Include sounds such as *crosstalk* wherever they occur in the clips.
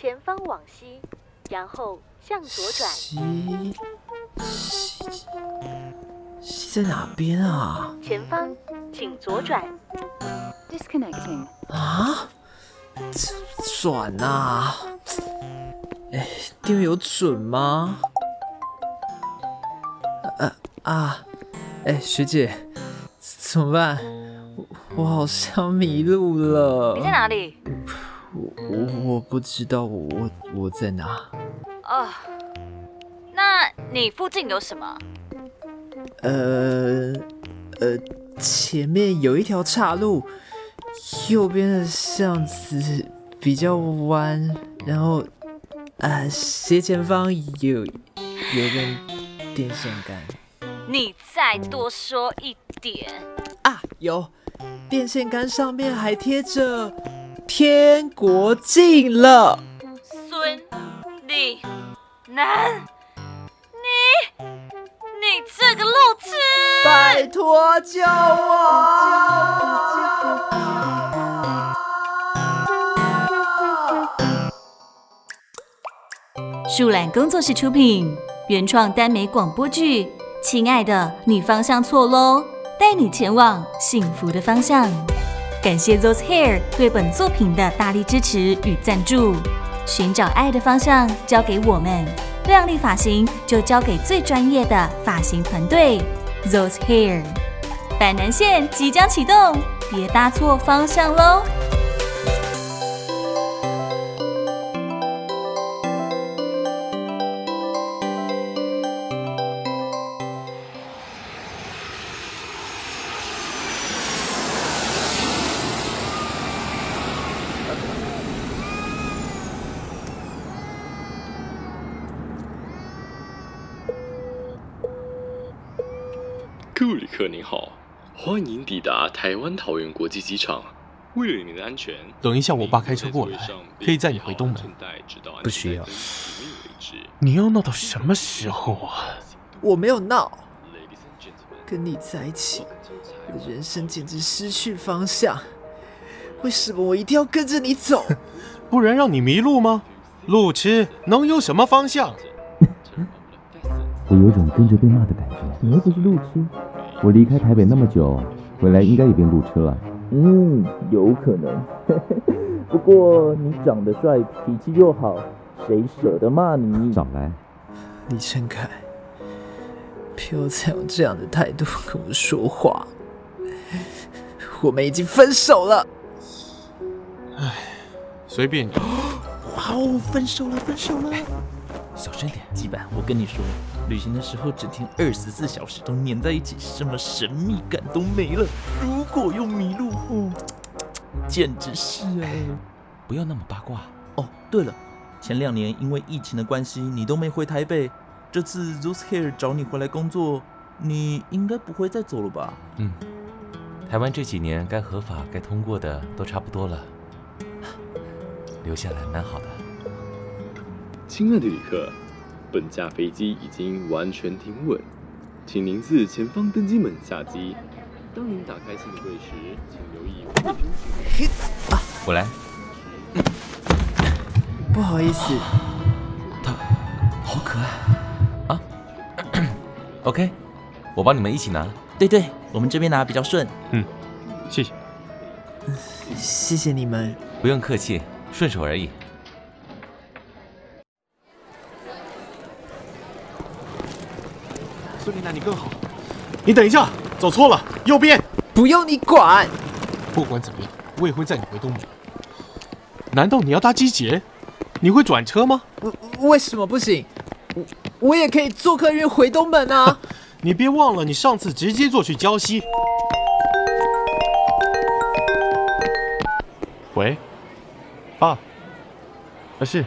前方往西，然后向左转。西西西在哪边啊？前方，请左转。Disconnecting。啊？转啊？哎，定位有准吗？啊啊！哎，学姐，怎么办？我我好像迷路了。你在哪里？我不知道我我我在哪。哦，那你附近有什么？呃呃，前面有一条岔路，右边的巷子比较弯，然后呃斜前方有有根电线杆。你再多说一点啊！有电线杆上面还贴着“天国近了”。孙立南，你你这个路痴！拜托救我！树懒工作室出品，原创耽美广播剧《亲爱的，你方向错喽》，带你前往幸福的方向。感谢 Those Hair 对本作品的大力支持与赞助。寻找爱的方向，交给我们。靓丽发型就交给最专业的发型团队 Those Hair。百南线即将启动，别搭错方向喽！抵达台湾桃园国际机场。为了你的安全，等一下我爸开车过来，可以载你回东门。不需要。你要闹到什么时候啊？我没有闹，跟你在一起，我的人生简直失去方向。为什么我一定要跟着你走？*laughs* 不然让你迷路吗？路痴能有什么方向？我有种跟着被骂的感觉。你又不是路痴，我离开台北那么久，回来应该也变路痴了。嗯，有可能。*laughs* 不过你长得帅，脾气又好，谁舍得骂你？少来，李晨凯，不要再用这样的态度跟我说话。我们已经分手了。唉，随便你。哇哦，分手了，分手了。小声点，基本我跟你说，旅行的时候整天二十四小时都黏在一起，什么神秘感都没了。如果又迷路，哦，简直是哎！不要那么八卦哦。对了，前两年因为疫情的关系，你都没回台北。这次 Those Hair 找你回来工作，你应该不会再走了吧？嗯，台湾这几年该合法、该通过的都差不多了，*laughs* 留下来蛮好的。亲爱的旅客，本架飞机已经完全停稳，请您自前方登机门下机。当您打开行李柜时，请留意护裙。啊，我来。不好意思，他好可爱啊。*coughs* OK，我帮你们一起拿。对对，我们这边拿比较顺。嗯，谢谢。谢谢你们。不用客气，顺手而已。孙立南，你更好。你等一下，走错了，右边。不用你管。不管怎么样，我也会载你回东门。难道你要搭机捷？你会转车吗？为什么不行？我我也可以坐客运回东门啊。*laughs* 你别忘了，你上次直接坐去胶西。喂，啊，啊是，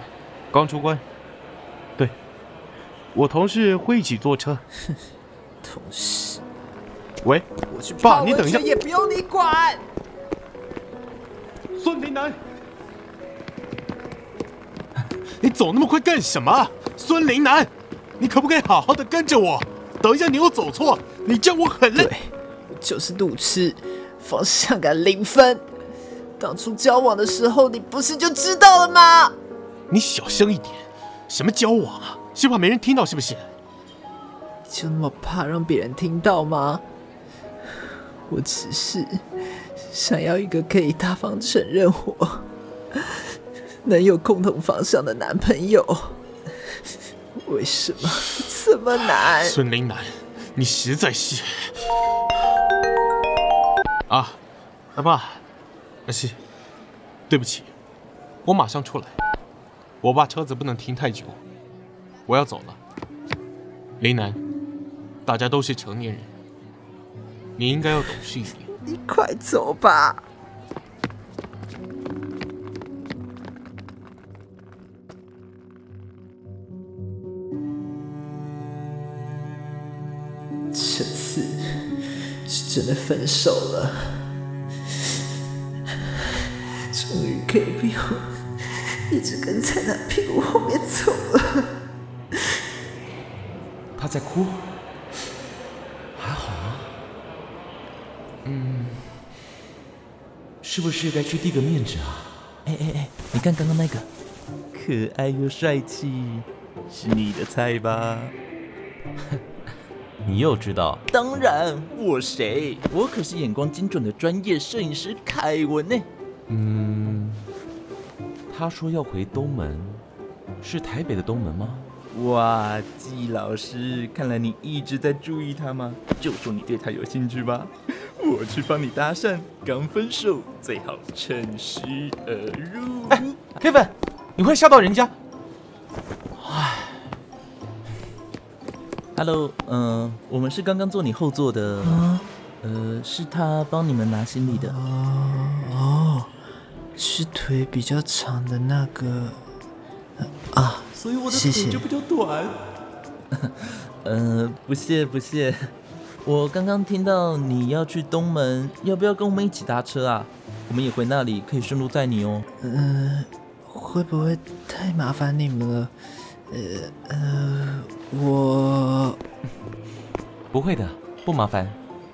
刚出关。对，我同事会一起坐车。*laughs* 同事。喂，我去爸，你等一下，也不用你管。孙林南，*laughs* 你走那么快干什么？孙林南，你可不可以好好的跟着我？等一下你又走错，你这样我很累。我就是路痴，方向感零分。当初交往的时候，你不是就知道了吗？你小声一点，什么交往啊？是怕没人听到是不是？就那么怕让别人听到吗？我只是想要一个可以大方承认我 *laughs* 能有共同方向的男朋友。为什么这么难？孙林南，你实在是……啊，阿爸，阿西，对不起，我马上出来。我爸车子不能停太久，我要走了。林南，大家都是成年人，你应该要懂事一点。你快走吧。这次是真的分手了，终于可以不用一直跟在他屁股后面走了。他在哭，还好吗？嗯，是不是该去递个面纸啊？哎哎哎，你看刚刚那个，可爱又帅气，是你的菜吧？*laughs* 你又知道？当然，我谁？我可是眼光精准的专业摄影师凯文呢。嗯，他说要回东门，是台北的东门吗？哇，季老师，看来你一直在注意他吗？就说你对他有兴趣吧，我去帮你搭讪。刚分手，最好趁虚而入。哎，Kevin，你会吓到人家。Hello，嗯、呃，我们是刚刚坐你后座的，啊、呃，是他帮你们拿行李的。哦哦，是腿比较长的那个啊，所以我的腿就比较短。嗯、*laughs* 呃，不谢不谢，我刚刚听到你要去东门，要不要跟我们一起搭车啊？我们也回那里，可以顺路载你哦。嗯、呃，会不会太麻烦你们了？呃呃，我不会的，不麻烦。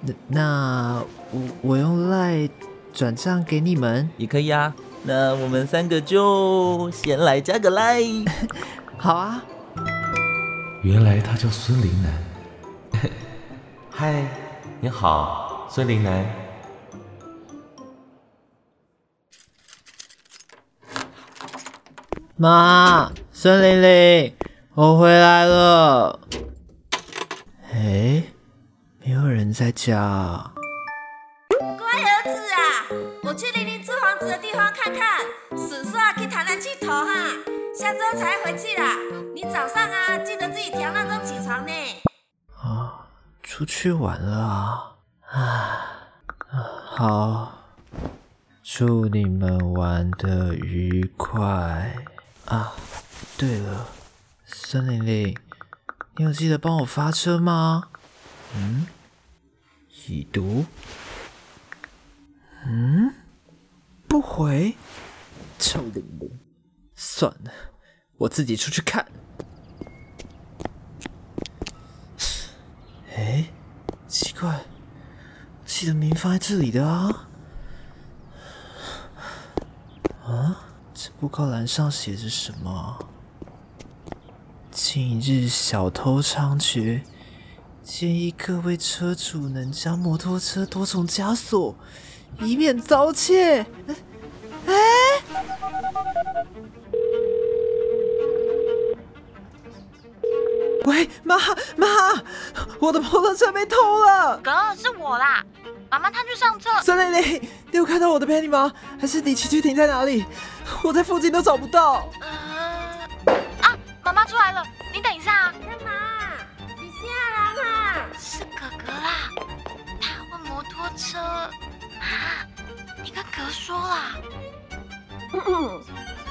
那那我我用赖转账给你们也可以啊。那我们三个就先来加个赖。*laughs* 好啊。原来他叫孙林南。*laughs* 嗨，你好，孙林南。妈。孙玲玲，我回来了。哎，没有人在家。儿子啊，我去玲玲租房子的地方看看，叔叔啊去台南去头哈，下周才回去啦。你早上啊记得自己调闹钟起床呢。啊，出去玩了啊？啊，好，祝你们玩得愉快啊。对了，孙玲玲，你有记得帮我发车吗？嗯，已读。嗯，不回。臭玲玲，算了，我自己出去看。哎，奇怪，记得名放在这里的啊。啊，这布告栏上写着什么？近日小偷猖獗，建议各位车主能将摩托车多重枷锁，以免遭窃。哎，喂，妈妈，我的摩托车被偷了。哥，是我啦，妈妈她去上车。孙玲玲，你有看到我的 Penny 吗？还是你骑去停在哪里？我在附近都找不到。啊妈妈出来了，你等一下啊！干嘛？你下来啦！是哥哥啦，他问摩托车。啊，你跟哥说啦。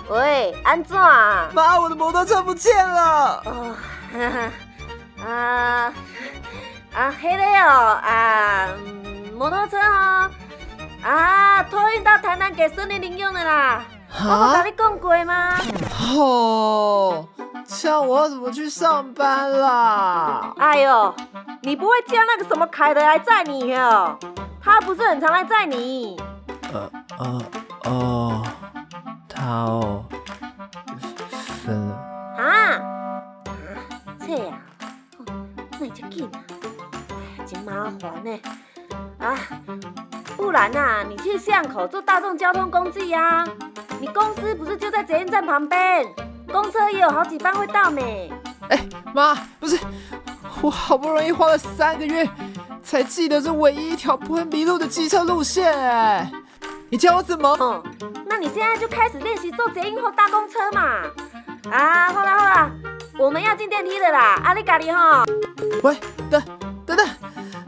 喂，安怎？妈，我的摩托车不见了。哦，*laughs* 啊啊，黑的哦，啊，摩托车哦，啊，托运到台南给孙玲玲用的啦。我不跟你讲过吗？哦。这样我要怎么去上班啦？哎呦，你不会叫那个什么凯德来载你哦？他不是很常来载你？呃呃哦，他哦，分了。啊？这呀、啊，那你就紧啊，真麻烦呢。啊，不然呐、啊，你去巷口坐大众交通工具呀、啊。你公司不是就在捷运站旁边，公车也有好几班会到呢。哎，妈，不是，我好不容易花了三个月，才记得这唯一一条不会迷路的机车路线。哎，你教我怎么？哦，那你现在就开始练习坐捷运或搭公车嘛。啊，好啦好啦，我们要进电梯的啦，阿里咖喱哈。喂，等等等，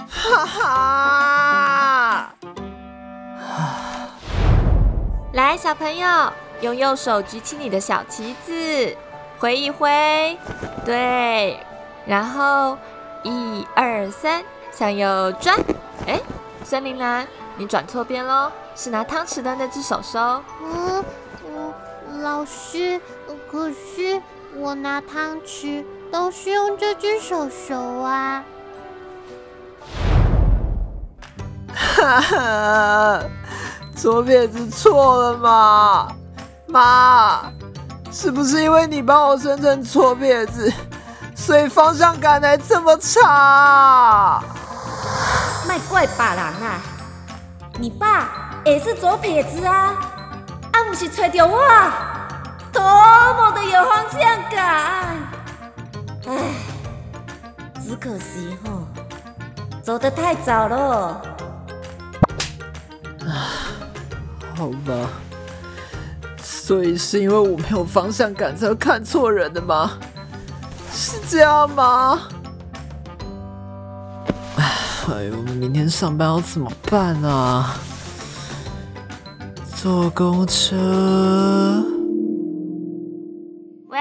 哈哈。来，小朋友，用右手举起你的小旗子，挥一挥，对，然后一二三，向右转。哎，孙铃兰，你转错边喽，是拿汤匙的那只手收。嗯，我老师，可是我拿汤匙都是用这只手手啊。哈哈。左撇子错了吗？妈，是不是因为你帮我生成左撇子，所以方向感才这么差？卖怪爸人啊！你爸也是左撇子啊，啊不是吹掉我，多么的有方向感！唉，只可惜哦，走得太早了。好吧，所以是因为我没有方向感才会看错人的吗？是这样吗？哎呦，明天上班要怎么办啊？坐公车。喂，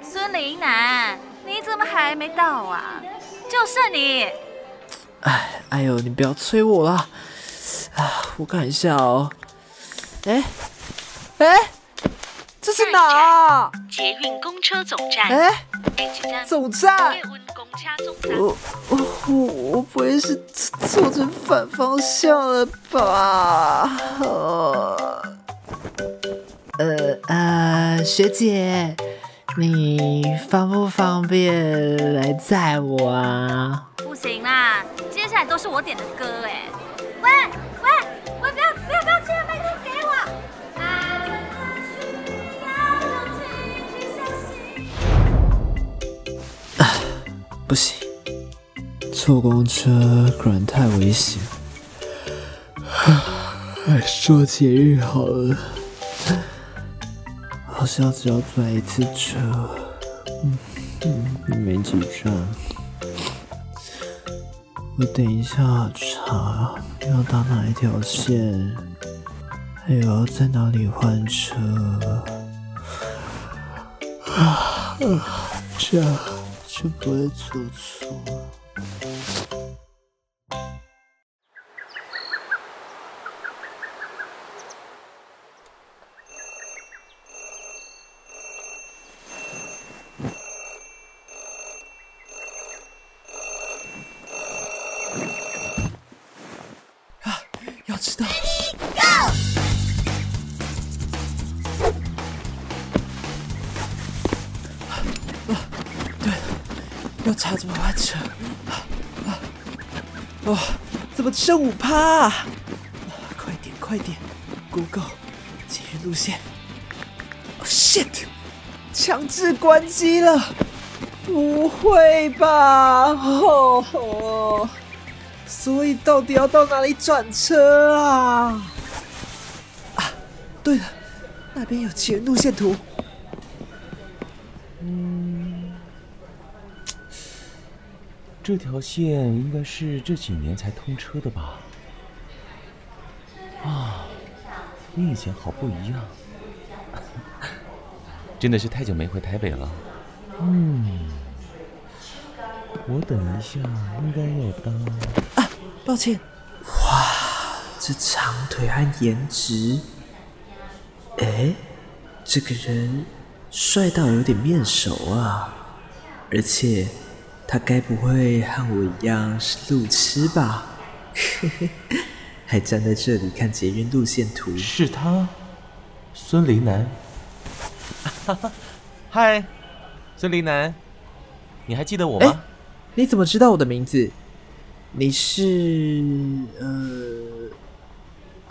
孙林楠，你怎么还没到啊？就剩你。哎，哎呦，你不要催我啦。啊，我看一下哦。哎，哎，这是哪啊？捷运公车总站。哎，总站。我我我我不会是坐成反方向了吧？呃呃，学姐，你方不方便来载我啊？不行啦，接下来都是我点的歌哎。喂不行，坐公车果然太危险。还是坐捷运好了，好像只要转一次车，嗯嗯，没几站。我等一下查要搭哪一条线，还有要在哪里换车。啊，这样就不会坐错。哇，怎么剩五趴啊？快点，快点，Google 捷运路线。Oh shit！强制关机了。不会吧？哦吼。所以到底要到哪里转车啊？啊，对了，那边有捷运路线图。这条线应该是这几年才通车的吧？啊，跟以前好不一样。*laughs* 真的是太久没回台北了。嗯。我等一下应该要搭啊，抱歉。哇，这长腿和颜值，哎，这个人帅到有点面熟啊！而且他该不会和我一样是路痴吧？嘿嘿，还站在这里看捷运路线图。是他，孙铃兰。*laughs* 嗨，孙林南，你还记得我吗？欸？你怎么知道我的名字？你是呃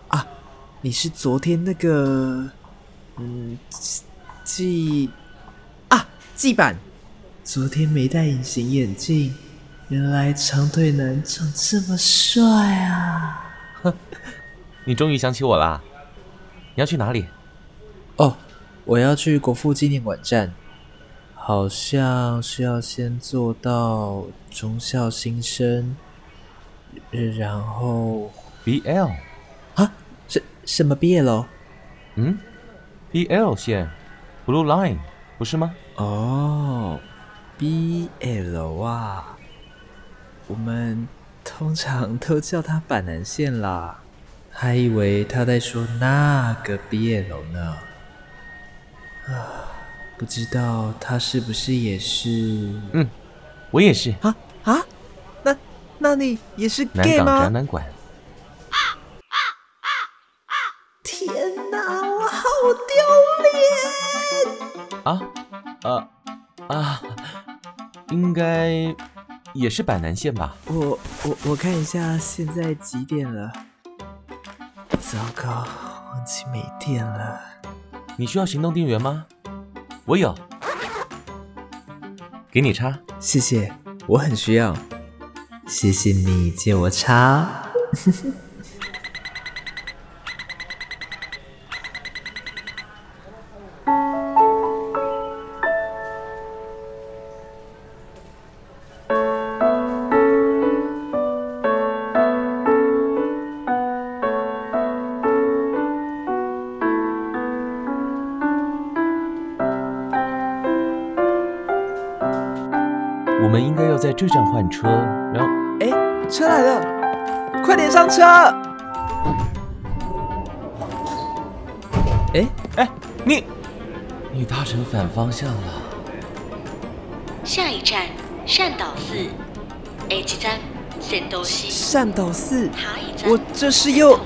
啊，你是昨天那个嗯记啊季板，昨天没戴隐形眼镜，原来长腿男长这么帅啊！哼，*laughs* 你终于想起我啦！你要去哪里？哦。我要去国父纪念馆站，好像是要先坐到中校新生，然后 BL 啊？什什么 BL？嗯，BL 线，Blue Line 不是吗？哦，BL 啊，我们通常都叫他板南线啦，还以为他在说那个 BL 呢。啊，不知道他是不是也是？嗯，我也是。啊啊，那那你也是 gay 吗？南港展览馆。天哪，我好丢脸！啊啊啊！应该也是板南线吧？我我我看一下现在几点了？糟糕，忘记没电了。你需要行动电源吗？我有，给你插。谢谢，我很需要。谢谢你借我插。*laughs* 这站换车，然后……哎，车来了，快点上车！哎哎，你你搭乘反方向了。下一站善导寺，A 站。善导寺，我这是又……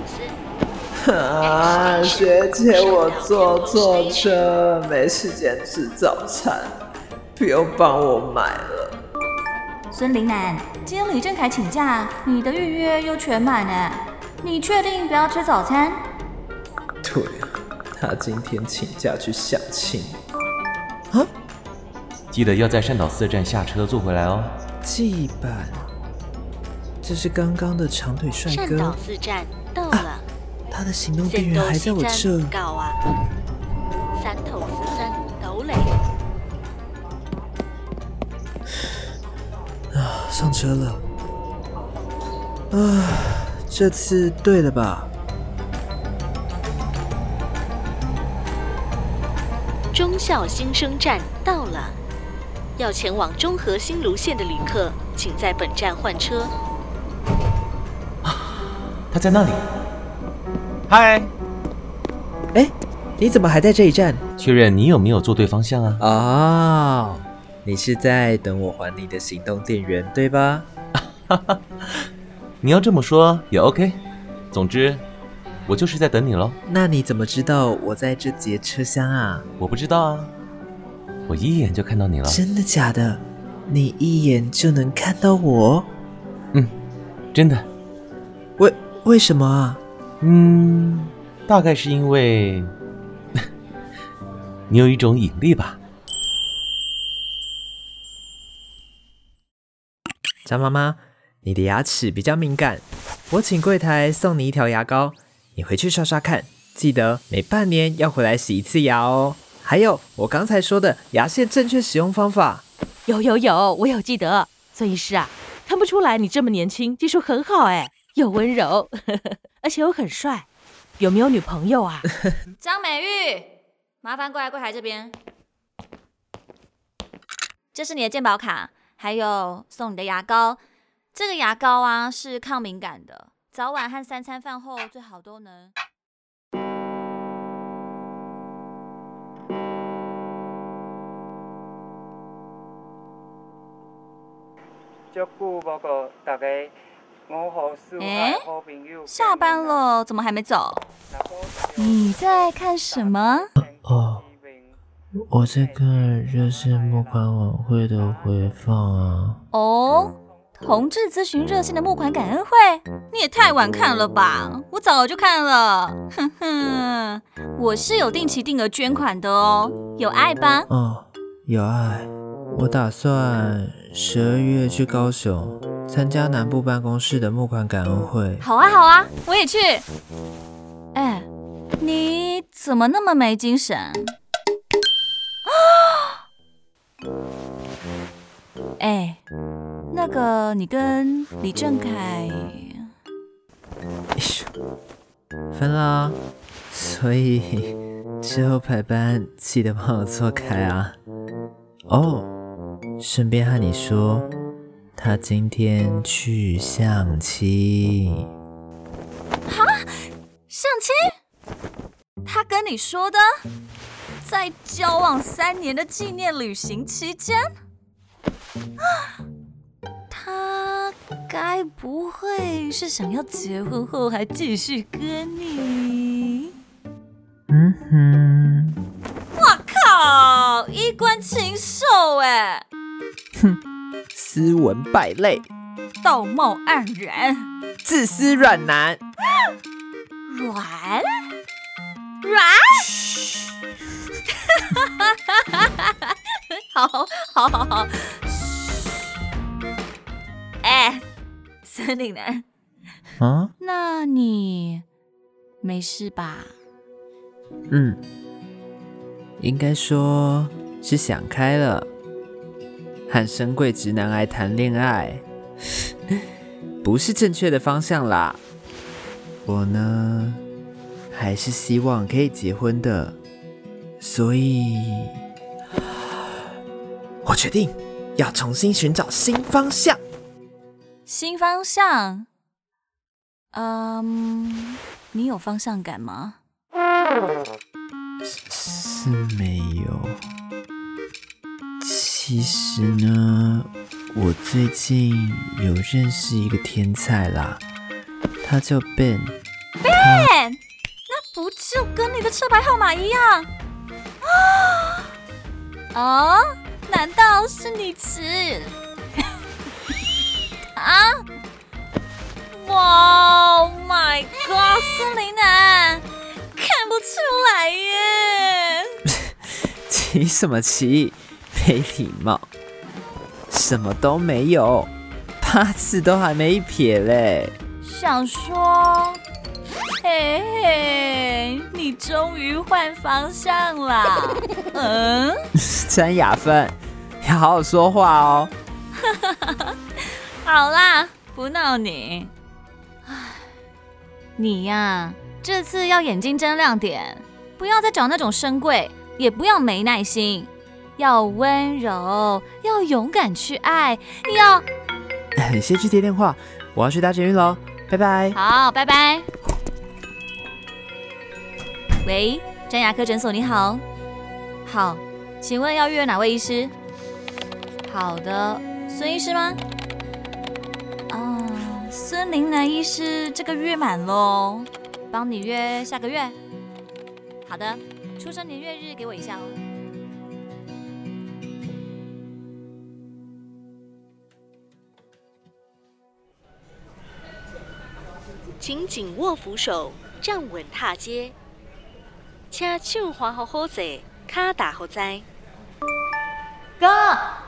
啊，学姐，我坐错车，没时间吃早餐，不用帮我买了。孙林南，今天李正凯请假，你的预约又全满呢。你确定不要吃早餐？对啊，他今天请假去相亲。啊？记得要在善导寺站下车坐回来哦。记板，这是刚刚的长腿帅哥。善导寺站到了。啊，他的行动电源还在我这。上车了。啊，这次对了吧？忠孝新生站到了，要前往中和新芦线的旅客，请在本站换车。啊，*sighs* 他在那里。嗨，哎，你怎么还在这一站？确认你有没有坐对方向啊？哦，你是在等我还你的行动电源，对吧？*laughs* 你要这么说也 OK。总之，我就是在等你喽。那你怎么知道我在这节车厢啊？我不知道啊，我一眼就看到你了。真的假的？你一眼就能看到我？嗯，真的。为为什么啊？嗯，大概是因为 *laughs* 你有一种引力吧。张妈妈，你的牙齿比较敏感，我请柜台送你一条牙膏，你回去刷刷看，记得每半年要回来洗一次牙哦。还有我刚才说的牙线正确使用方法。有有有，我有记得。孙医师啊，看不出来你这么年轻，技术很好哎，又温柔。呵 *laughs* 呵而且又很帅，有没有女朋友啊？*laughs* 张美玉，麻烦过来柜台这边。这是你的鉴宝卡，还有送你的牙膏。这个牙膏啊是抗敏感的，早晚和三餐饭后最好都能。照顾报告大家。哎，下班了，怎么还没走？你在看什么？哦，我在看热线募款晚会的回放啊。哦，同志咨询热线的募款感恩会，你也太晚看了吧？我早就看了。哼哼，我是有定期定额捐款的哦，有爱吧？哦，有爱。我打算十二月去高雄参加南部办公室的募款感恩会。好啊，好啊，我也去。哎，你怎么那么没精神？哎，那个，你跟李正凯分了，所以之后排班记得帮我错开啊。哦，顺便和你说，他今天去相亲。哈？相亲？他跟你说的？在交往三年的纪念旅行期间，*gasps* 他该不会是想要结婚后还继续跟你？嗯哼。我靠，衣冠禽兽哎！哼，斯文败类，道貌岸然，自私软男，*gasps* 软软。哈哈哈哈哈！好，好，好，好。哎，森林男。啊？那你没事吧？嗯，应该说是想开了，和深贵直男癌谈恋爱，*laughs* 不是正确的方向啦。我呢，还是希望可以结婚的。所以，我决定要重新寻找新方向。新方向？嗯，你有方向感吗？是没有。其实呢，我最近有认识一个天才啦，他叫 Ben。Ben，跟车牌号码一样？啊？难道是你吃？*laughs* 啊？哇！Oh my God！森林男，看不出来耶！*laughs* 骑什么骑？没礼貌！什么都没有，八字都还没一撇嘞。想说。嘿嘿，你终于换方向了。*laughs* 嗯，詹雅芬，要好好说话哦。*laughs* 好啦，不闹你。唉，你呀，这次要眼睛睁亮点，不要再找那种深贵，也不要没耐心，要温柔，要勇敢去爱，要……你先去接电话，我要去打捷运喽，拜拜。好，拜拜。喂，詹牙科诊所，你好。好，请问要预约哪位医师？好的，孙医师吗？啊，孙林南医师这个月满喽，帮你约下个月。好的，出生年月日给我一下哦。请紧握扶手，站稳踏阶。请手滑好好坐，卡打好在。哥，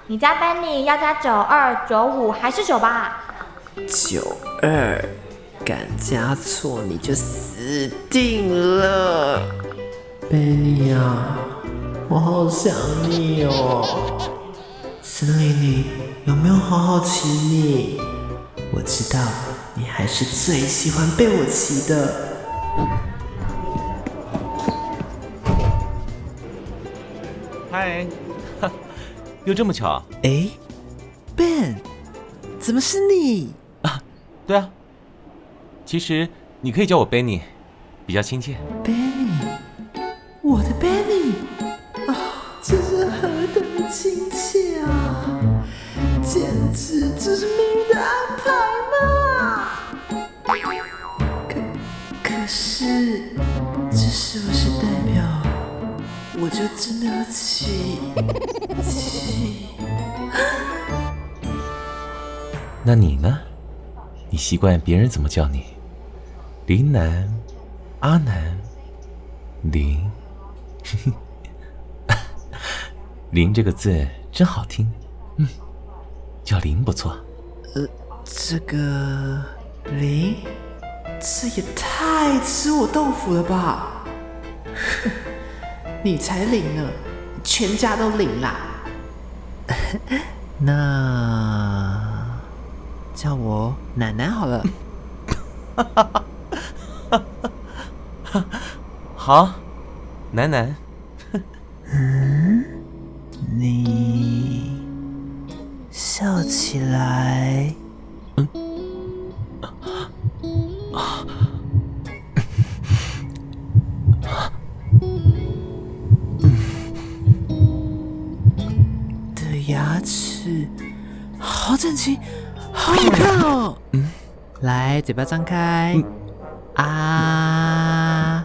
你加班你要加九二九五还是九八？九二，敢加错你就死定了。贝尼啊，我好想你哦。森林，里有没有好好骑你？我知道你还是最喜欢被我骑的。嗨，又这么巧？哎，Ben，怎么是你啊？对啊，其实你可以叫我 Benny，比较亲切。Benny，我的 Benny，啊，这是何等的亲切啊！简直这是命运的安排嘛！可可是，这是不是？我就真的要气气。那你呢？你习惯别人怎么叫你？林南、阿南、林，*laughs* 林这个字真好听，嗯，叫林不错。呃，这个林，这也太吃我豆腐了吧？你才领呢，全家都领啦。*laughs* 那叫我奶奶好了。*laughs* 好，奶奶。嗯，*laughs* 你笑起来，嗯，的牙齿好整齐，好好看哦。嗯，来，嘴巴张开。嗯啊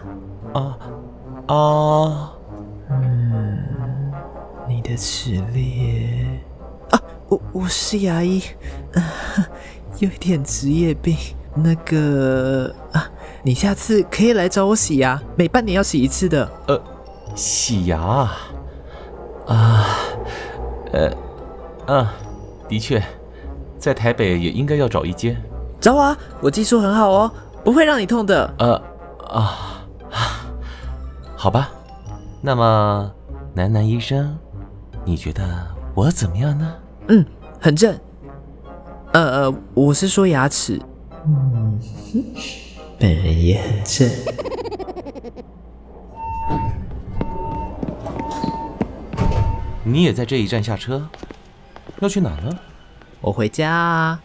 啊啊！嗯，你的齿列啊，我我是牙医，啊，*laughs* 有一点职业病。那个啊，你下次可以来找我洗牙，每半年要洗一次的。呃，洗牙啊，呃，嗯，的确，在台北也应该要找一间。找我啊，我技术很好哦。不会让你痛的。呃啊，好吧。那么，楠楠医生，你觉得我怎么样呢？嗯，很正。呃呃，我是说牙齿。嗯，本人也很正。你也在这一站下车？要去哪呢？我回家啊，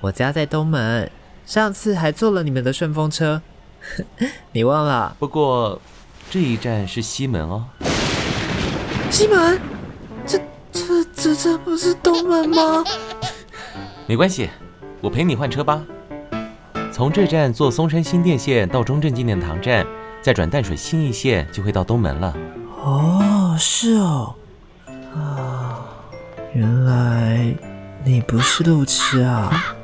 我家在东门。上次还坐了你们的顺风车，*laughs* 你忘了？不过这一站是西门哦。西门？这这这这不是东门吗？没关系，我陪你换车吧。从这站坐松山新店线到中正纪念堂站，再转淡水新义线就会到东门了。哦，是哦。啊，原来你不是路痴啊。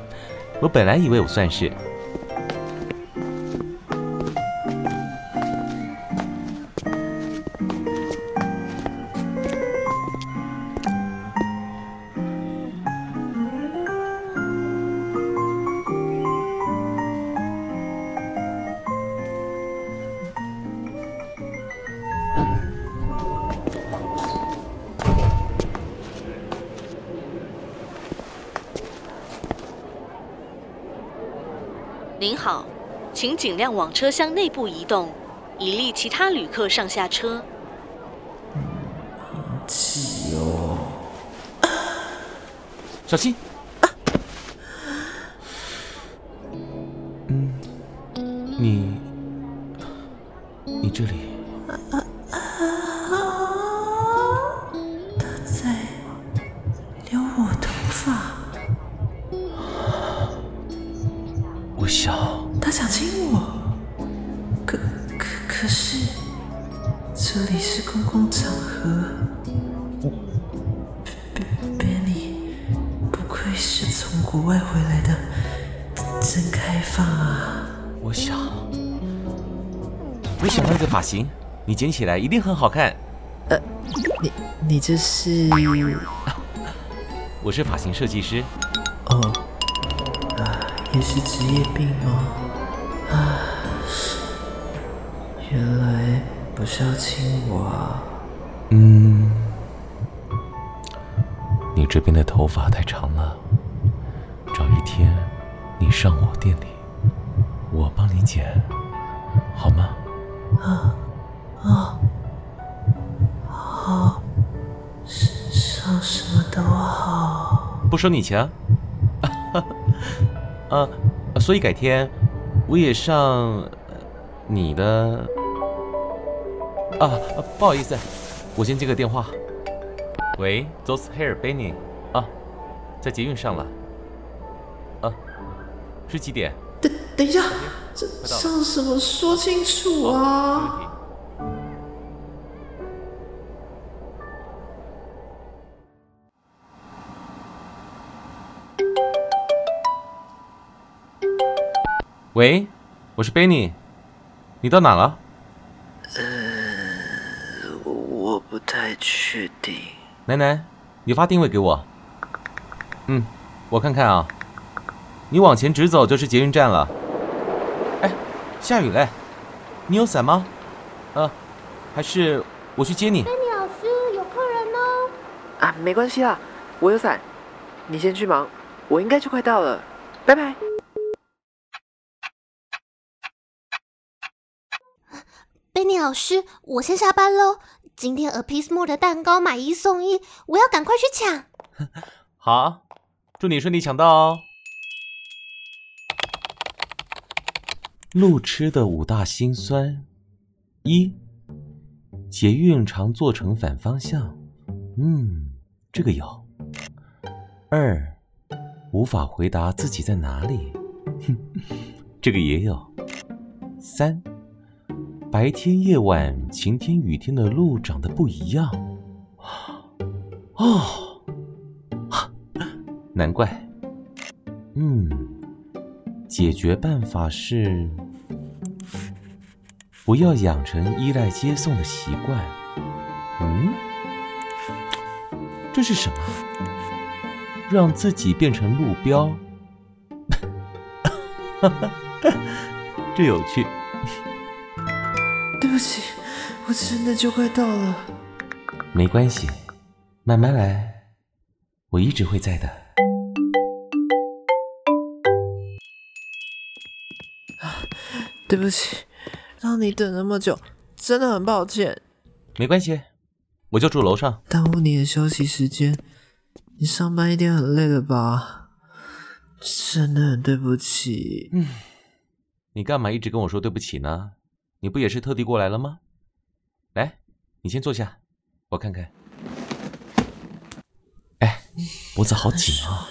我本来以为我算是。您好，请尽量往车厢内部移动，以利其他旅客上下车。挤哦，小心！你剪起来一定很好看。呃，你你这是？*laughs* 我是发型设计师。哦。啊也是职业病吗？啊，原来不是要亲我啊。嗯，你这边的头发太长了，找一天你上我店里，我帮你剪，好吗？啊啊，好，上什么都好，不收你钱。*laughs* 啊，所以改天我也上你的啊，不好意思，我先接个电话。喂，Those Hair Benny 啊，在捷运上了。啊，是几点？等等一下，这上什么说清楚啊？喂，我是 Benny，你到哪了？呃，我不太确定。奶奶，你发定位给我。嗯，我看看啊，你往前直走就是捷运站了。哎，下雨嘞，你有伞吗？呃，还是我去接你？丹尼老师，有客人哦。啊，没关系啦，我有伞，你先去忙，我应该就快到了，拜拜。老师，我先下班喽。今天 A Piece More 的蛋糕买一送一，我要赶快去抢。*laughs* 好，祝你顺利抢到哦。路痴的五大辛酸：一、捷运常坐成反方向，嗯，这个有；二、无法回答自己在哪里，哼，这个也有；三。白天、夜晚、晴天、雨天的路长得不一样，哦，*laughs* 难怪。嗯，解决办法是不要养成依赖接送的习惯。嗯，这是什么？让自己变成路标？哈哈，这有趣。对不起，我真的就快到了。没关系，慢慢来，我一直会在的。对不起，让你等那么久，真的很抱歉。没关系，我就住楼上。耽误你的休息时间，你上班一定很累了吧？真的很对不起。嗯，你干嘛一直跟我说对不起呢？你不也是特地过来了吗？来，你先坐下，我看看。哎，脖子好紧啊！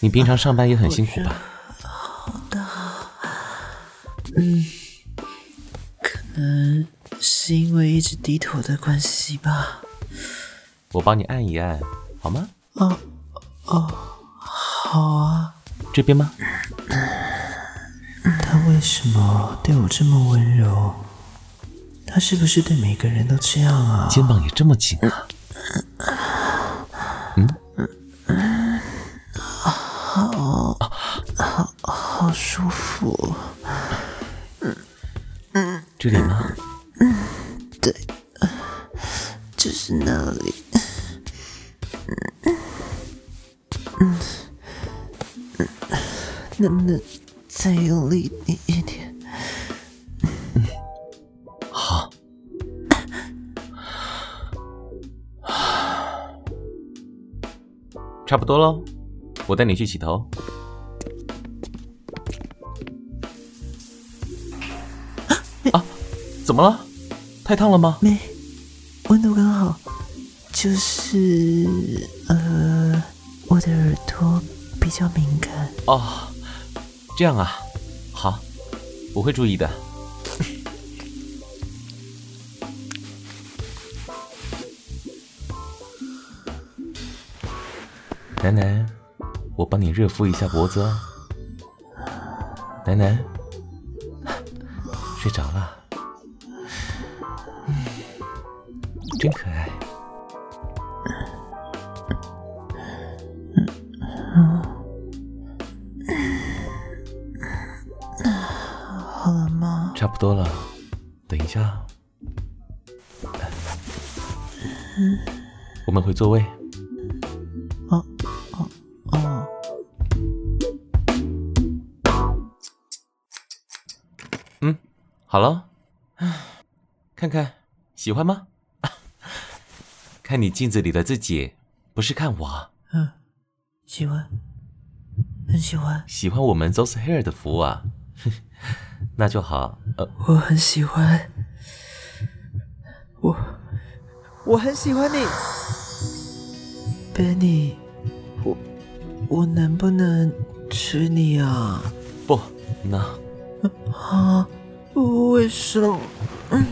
你平常上班也很辛苦吧？好的，嗯，可能是因为一直低头的关系吧。我帮你按一按，好吗？哦哦，好啊。这边吗？他为什么对我这么温柔？他是不是对每个人都这样啊？肩膀也这么紧啊？嗯，好，好，好舒服。嗯嗯，这里吗？嗯，对，就是那里。嗯嗯嗯，能不能？再用力一一点，嗯，好，差不多喽，我带你去洗头。啊，怎么了？太烫了吗？没，温度刚好，就是呃，我的耳朵比较敏感。哦。这样啊，好，我会注意的。*laughs* 楠楠，我帮你热敷一下脖子哦。楠楠，*laughs* 睡着了，*laughs* 真可爱。回座位。哦哦哦，嗯，好了，*sighs* 看看喜欢吗？*laughs* 看你镜子里的自己，不是看我。嗯，喜欢，很喜欢。喜欢我们 Those Hair 的服务啊。*laughs* 那就好，呃，我很喜欢，我我很喜欢你，Benny，我我能不能娶你啊？不能。啊？为什么？嗯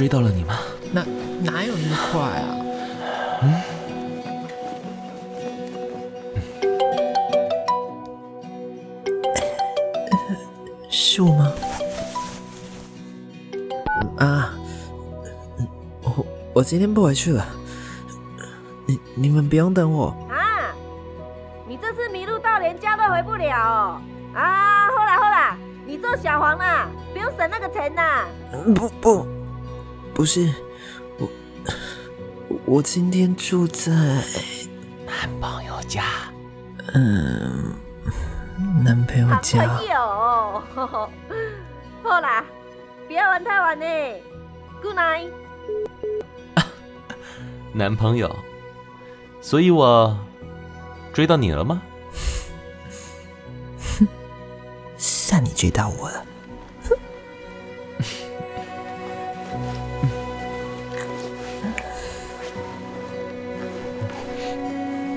追到了你吗？哪哪有那么快啊？嗯。是我吗？啊，我我今天不回去了，你你们不用等我。啊，你这次迷路到连家都回不了哦。啊，好啦好啦，你做小黄啦，不用省那个钱啦。不不，不是，我我今天住在男朋友家。嗯，男朋友家。男朋友哦，*laughs* 好啦，不要玩太晚呢。Good night。*laughs* 男朋友，所以我追到你了吗？*laughs* 算你追到我了。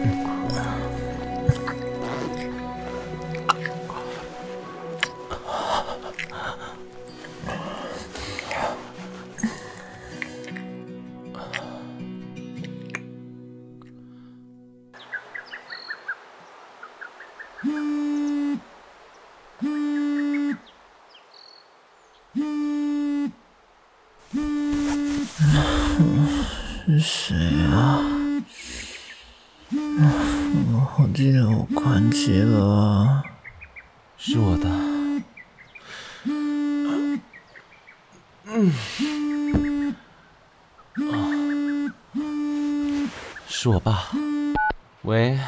Mm-hmm. 我爸。喂，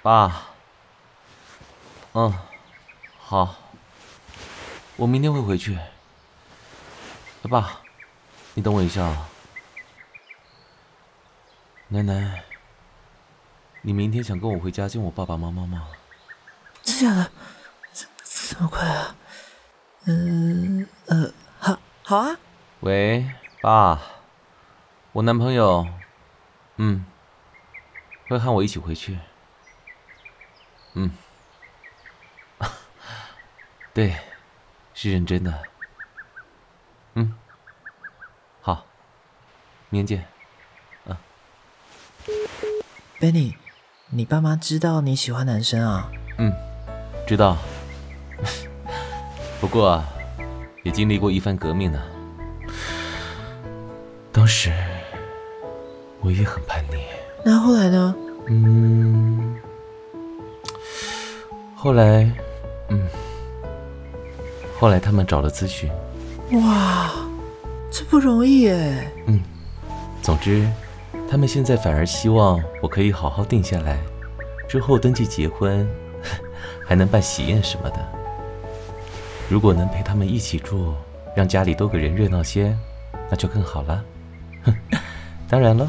爸。嗯，好。我明天会回去。爸，你等我一下啊。奶奶，你明天想跟我回家见我爸爸妈妈吗？真的假的？这这么快啊？嗯呃，好，好啊。喂，爸，我男朋友，嗯，会和我一起回去。嗯，*laughs* 对，是认真的。嗯，好，明天见。Benny，你爸妈知道你喜欢男生啊？嗯，知道。*laughs* 不过，也经历过一番革命呢。当时，我也很叛逆。那后来呢？嗯，后来，嗯，后来他们找了咨询。哇，这不容易哎。嗯，总之。他们现在反而希望我可以好好定下来，之后登记结婚，*laughs* 还能办喜宴什么的。如果能陪他们一起住，让家里多个人热闹些，那就更好了。哼，*laughs* 当然了，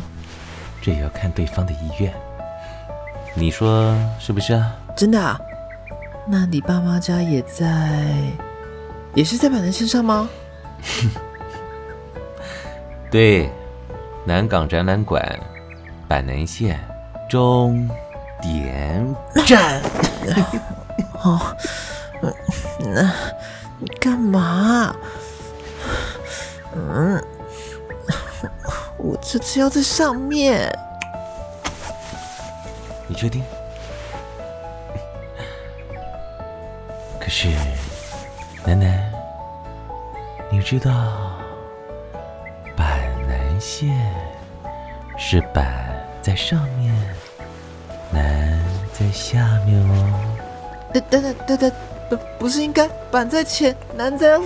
这也要看对方的意愿。你说是不是啊？真的啊？那你爸妈家也在，也是在板南线上吗？*laughs* 对。南港展览馆，板南线终点站。*laughs* 哦，*laughs* 那你干嘛？这次要在上面。你确定？可是，楠楠，你知道？板南线是板在上面，南在下面哦。等等等等等，不不是应该板在前，南在后？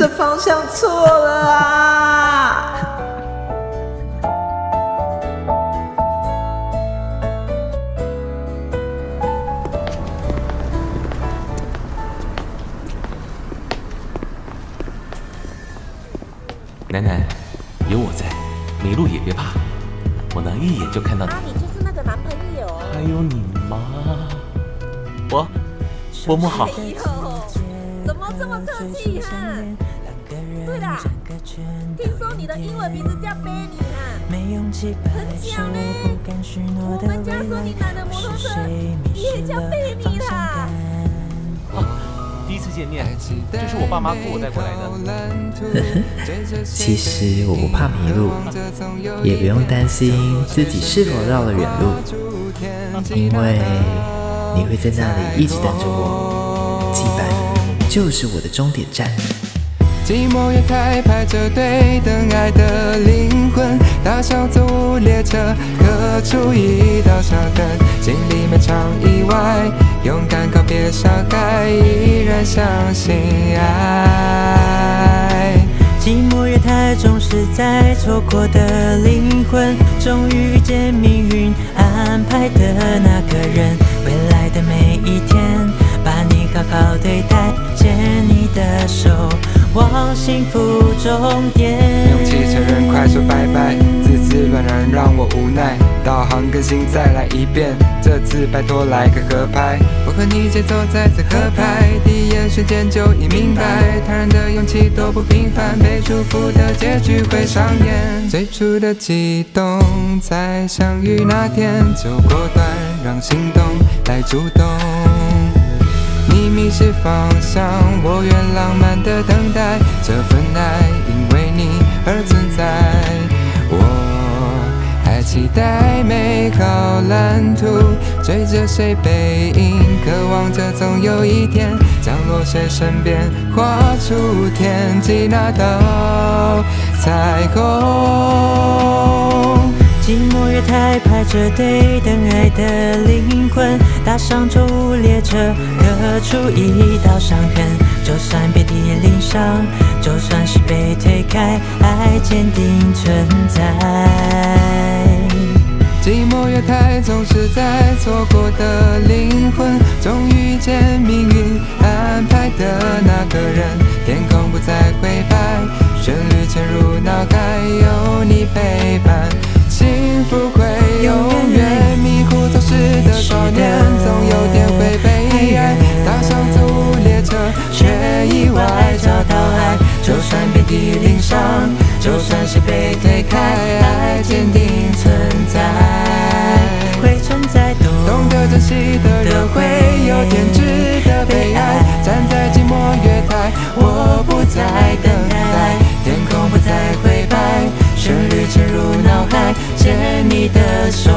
这方向错了啊！楠楠，有我在，迷路也别怕，我能一眼就看到你。啊，你就是那个男朋友。还有你妈？我，伯母好。哎呦，怎么这么客气哈？对了，听说你的英文名字叫 Benny 哈，很巧呢。我们家说你买的摩托车也叫 Benny 啦。第一次见面，这是我爸妈托我带过来的。*laughs* 其实我不怕迷路，也不用担心自己是否绕了远路，因为你会在那里一直等着我。羁绊就是我的终点站。寂寞月台排着队等爱的灵魂，搭上错误列车，刻出一道伤痕，经历每场意外，勇敢告别伤害，依然相信爱。寂寞月台总是在错过的灵魂，终于遇见命运安排的那个人，未来的每一天，把你好好对待，牵你的手。往幸福终点。勇气承认，快说拜拜。自私乱然让我无奈。导航更新，再来一遍。这次拜托来个合拍。我和你节奏在此合拍，第一眼瞬间就已明白。他人的勇气多不平凡，被祝福的结局会上演。最初的悸动，在相遇那天就果断，让心动来主动。迷失方向，我愿浪漫的等待。这份爱因为你而存在，我还期待美好蓝图，追着谁背影，渴望着总有一天降落谁身边，画出天际那道彩虹。寂寞月台排着队等爱的灵魂，搭上错误列车，刻出一道伤痕。就算遍体鳞伤，就算是被推开，爱坚定存在。寂寞月台总是在错过的灵魂，终遇见命运安排的那个人。天空不再灰白，旋律潜入脑海，有你陪伴。幸福会永远迷糊走失的少年，总有点会悲哀。搭上错列车却意外找到爱，就算遍体鳞伤，就算是被推开，爱坚定存在。会存在。懂得珍惜的人，会有点值得被爱。站在寂寞月台，我不再等。牵你的手